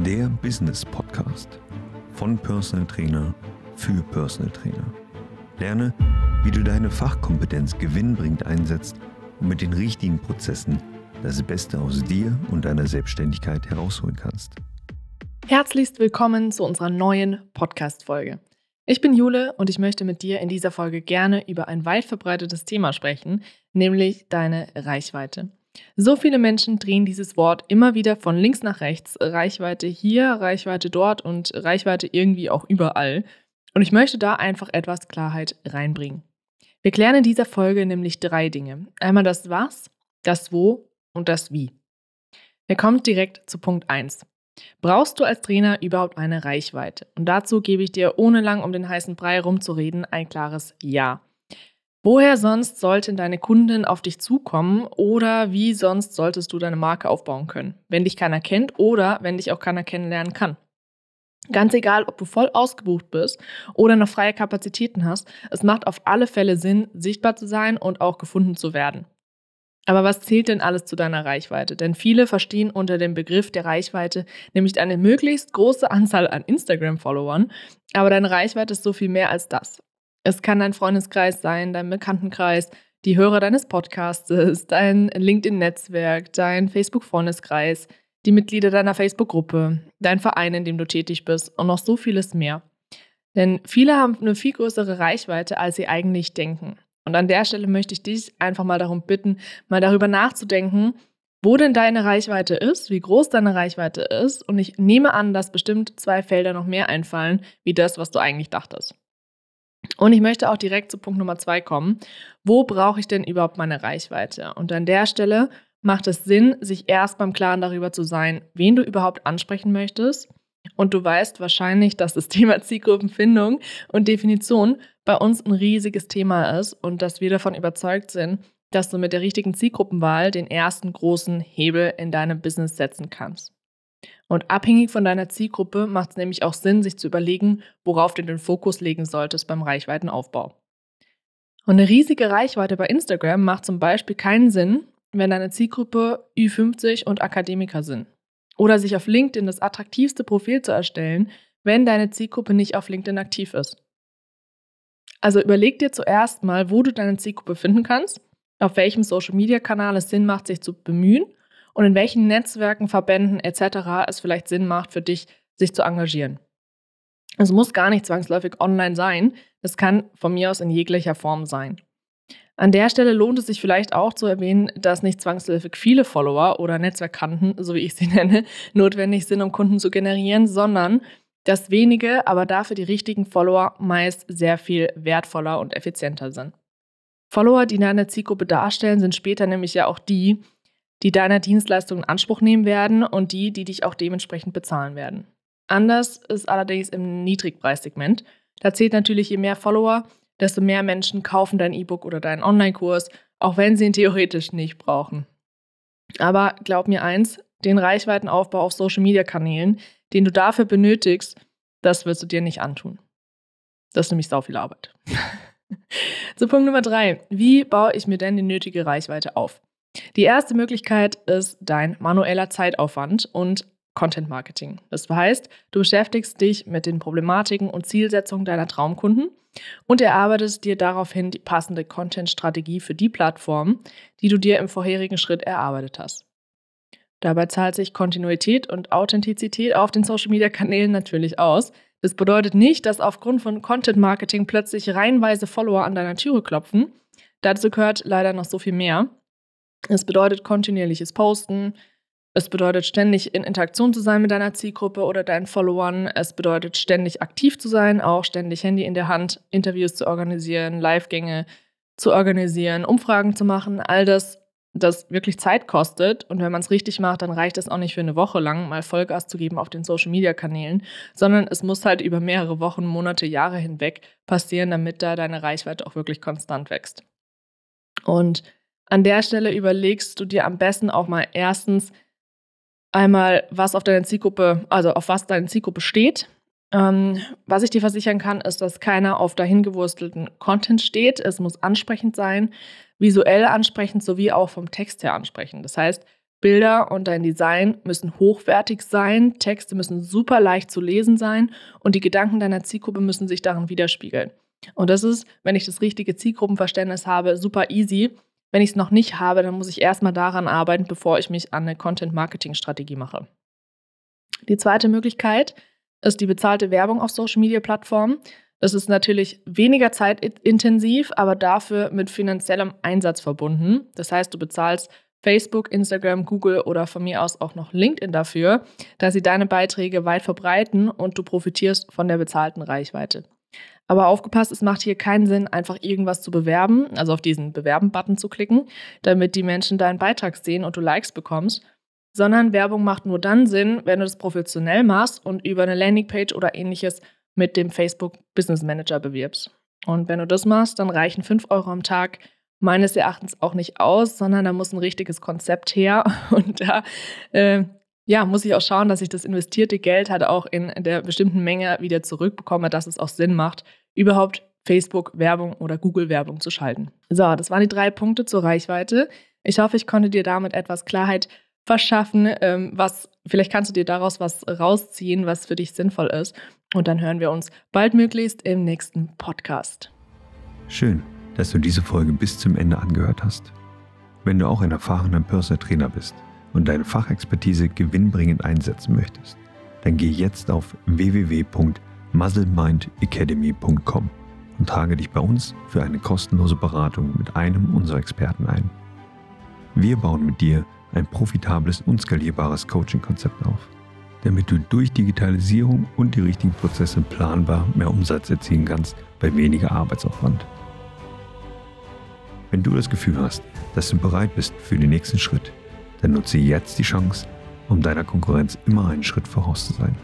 der Business Podcast von Personal Trainer für Personal Trainer. Lerne, wie du deine Fachkompetenz gewinnbringend einsetzt und mit den richtigen Prozessen das Beste aus dir und deiner Selbstständigkeit herausholen kannst. Herzlichst willkommen zu unserer neuen Podcast-Folge. Ich bin Jule und ich möchte mit dir in dieser Folge gerne über ein weit verbreitetes Thema sprechen, nämlich deine Reichweite. So viele Menschen drehen dieses Wort immer wieder von links nach rechts. Reichweite hier, Reichweite dort und Reichweite irgendwie auch überall. Und ich möchte da einfach etwas Klarheit reinbringen. Wir klären in dieser Folge nämlich drei Dinge. Einmal das Was, das Wo und das Wie. Wir kommen direkt zu Punkt 1. Brauchst du als Trainer überhaupt eine Reichweite? Und dazu gebe ich dir, ohne lang um den heißen Brei rumzureden, ein klares Ja. Woher sonst sollten deine Kunden auf dich zukommen oder wie sonst solltest du deine Marke aufbauen können, wenn dich keiner kennt oder wenn dich auch keiner kennenlernen kann? Ganz egal, ob du voll ausgebucht bist oder noch freie Kapazitäten hast, es macht auf alle Fälle Sinn, sichtbar zu sein und auch gefunden zu werden. Aber was zählt denn alles zu deiner Reichweite? Denn viele verstehen unter dem Begriff der Reichweite nämlich eine möglichst große Anzahl an Instagram-Followern, aber deine Reichweite ist so viel mehr als das. Es kann dein Freundeskreis sein, dein Bekanntenkreis, die Hörer deines Podcasts, dein LinkedIn-Netzwerk, dein Facebook-Freundeskreis, die Mitglieder deiner Facebook-Gruppe, dein Verein, in dem du tätig bist und noch so vieles mehr. Denn viele haben eine viel größere Reichweite, als sie eigentlich denken. Und an der Stelle möchte ich dich einfach mal darum bitten, mal darüber nachzudenken, wo denn deine Reichweite ist, wie groß deine Reichweite ist. Und ich nehme an, dass bestimmt zwei Felder noch mehr einfallen, wie das, was du eigentlich dachtest. Und ich möchte auch direkt zu Punkt Nummer zwei kommen. Wo brauche ich denn überhaupt meine Reichweite? Und an der Stelle macht es Sinn, sich erst beim Klaren darüber zu sein, wen du überhaupt ansprechen möchtest. Und du weißt wahrscheinlich, dass das Thema Zielgruppenfindung und Definition bei uns ein riesiges Thema ist und dass wir davon überzeugt sind, dass du mit der richtigen Zielgruppenwahl den ersten großen Hebel in deinem Business setzen kannst. Und abhängig von deiner Zielgruppe macht es nämlich auch Sinn, sich zu überlegen, worauf du den Fokus legen solltest beim Reichweitenaufbau. Und eine riesige Reichweite bei Instagram macht zum Beispiel keinen Sinn, wenn deine Zielgruppe Ü50 und Akademiker sind. Oder sich auf LinkedIn das attraktivste Profil zu erstellen, wenn deine Zielgruppe nicht auf LinkedIn aktiv ist. Also überleg dir zuerst mal, wo du deine Zielgruppe finden kannst, auf welchem Social-Media-Kanal es Sinn macht, sich zu bemühen und in welchen Netzwerken, Verbänden etc. es vielleicht Sinn macht für dich, sich zu engagieren. Es muss gar nicht zwangsläufig online sein, es kann von mir aus in jeglicher Form sein. An der Stelle lohnt es sich vielleicht auch zu erwähnen, dass nicht zwangsläufig viele Follower oder Netzwerkkanten, so wie ich sie nenne, notwendig sind, um Kunden zu generieren, sondern dass wenige, aber dafür die richtigen Follower meist sehr viel wertvoller und effizienter sind. Follower, die deine Zielgruppe darstellen, sind später nämlich ja auch die, die deiner Dienstleistung in Anspruch nehmen werden und die, die dich auch dementsprechend bezahlen werden. Anders ist allerdings im Niedrigpreissegment. Da zählt natürlich, je mehr Follower, desto mehr Menschen kaufen dein E-Book oder deinen Online-Kurs, auch wenn sie ihn theoretisch nicht brauchen. Aber glaub mir eins, den Reichweitenaufbau auf Social-Media-Kanälen, den du dafür benötigst, das wirst du dir nicht antun. Das ist nämlich sau viel Arbeit. Zu Punkt Nummer drei. Wie baue ich mir denn die nötige Reichweite auf? Die erste Möglichkeit ist dein manueller Zeitaufwand und Content Marketing. Das heißt, du beschäftigst dich mit den Problematiken und Zielsetzungen deiner Traumkunden und erarbeitest dir daraufhin die passende Content-Strategie für die Plattform, die du dir im vorherigen Schritt erarbeitet hast. Dabei zahlt sich Kontinuität und Authentizität auf den Social-Media-Kanälen natürlich aus. Das bedeutet nicht, dass aufgrund von Content Marketing plötzlich reihenweise Follower an deiner Türe klopfen. Dazu gehört leider noch so viel mehr. Es bedeutet kontinuierliches Posten. Es bedeutet ständig in Interaktion zu sein mit deiner Zielgruppe oder deinen Followern. Es bedeutet ständig aktiv zu sein, auch ständig Handy in der Hand, Interviews zu organisieren, Live-Gänge zu organisieren, Umfragen zu machen. All das, das wirklich Zeit kostet. Und wenn man es richtig macht, dann reicht es auch nicht für eine Woche lang mal Vollgas zu geben auf den Social-Media-Kanälen, sondern es muss halt über mehrere Wochen, Monate, Jahre hinweg passieren, damit da deine Reichweite auch wirklich konstant wächst. Und an der Stelle überlegst du dir am besten auch mal erstens einmal, was auf deine Zielgruppe, also auf was deine Zielgruppe steht. Ähm, was ich dir versichern kann, ist, dass keiner auf dahingewurstelten Content steht. Es muss ansprechend sein, visuell ansprechend sowie auch vom Text her ansprechend. Das heißt, Bilder und dein Design müssen hochwertig sein, Texte müssen super leicht zu lesen sein und die Gedanken deiner Zielgruppe müssen sich darin widerspiegeln. Und das ist, wenn ich das richtige Zielgruppenverständnis habe, super easy. Wenn ich es noch nicht habe, dann muss ich erstmal daran arbeiten, bevor ich mich an eine Content-Marketing-Strategie mache. Die zweite Möglichkeit ist die bezahlte Werbung auf Social-Media-Plattformen. Das ist natürlich weniger zeitintensiv, aber dafür mit finanziellem Einsatz verbunden. Das heißt, du bezahlst Facebook, Instagram, Google oder von mir aus auch noch LinkedIn dafür, dass sie deine Beiträge weit verbreiten und du profitierst von der bezahlten Reichweite. Aber aufgepasst, es macht hier keinen Sinn, einfach irgendwas zu bewerben, also auf diesen Bewerben-Button zu klicken, damit die Menschen deinen Beitrag sehen und du Likes bekommst, sondern Werbung macht nur dann Sinn, wenn du das professionell machst und über eine Landingpage oder ähnliches mit dem Facebook Business Manager bewirbst. Und wenn du das machst, dann reichen 5 Euro am Tag meines Erachtens auch nicht aus, sondern da muss ein richtiges Konzept her. Und da äh, ja, muss ich auch schauen, dass ich das investierte Geld halt auch in der bestimmten Menge wieder zurückbekomme, dass es auch Sinn macht, überhaupt Facebook-Werbung oder Google-Werbung zu schalten. So, das waren die drei Punkte zur Reichweite. Ich hoffe, ich konnte dir damit etwas Klarheit verschaffen, ähm, was vielleicht kannst du dir daraus was rausziehen, was für dich sinnvoll ist. Und dann hören wir uns baldmöglichst im nächsten Podcast. Schön dass du diese Folge bis zum Ende angehört hast. Wenn du auch ein erfahrener Personal Trainer bist und deine Fachexpertise gewinnbringend einsetzen möchtest, dann geh jetzt auf www.muzzlemindacademy.com und trage dich bei uns für eine kostenlose Beratung mit einem unserer Experten ein. Wir bauen mit dir ein profitables und skalierbares Coaching-Konzept auf, damit du durch Digitalisierung und die richtigen Prozesse planbar mehr Umsatz erzielen kannst bei weniger Arbeitsaufwand. Wenn du das Gefühl hast, dass du bereit bist für den nächsten Schritt, dann nutze jetzt die Chance, um deiner Konkurrenz immer einen Schritt voraus zu sein.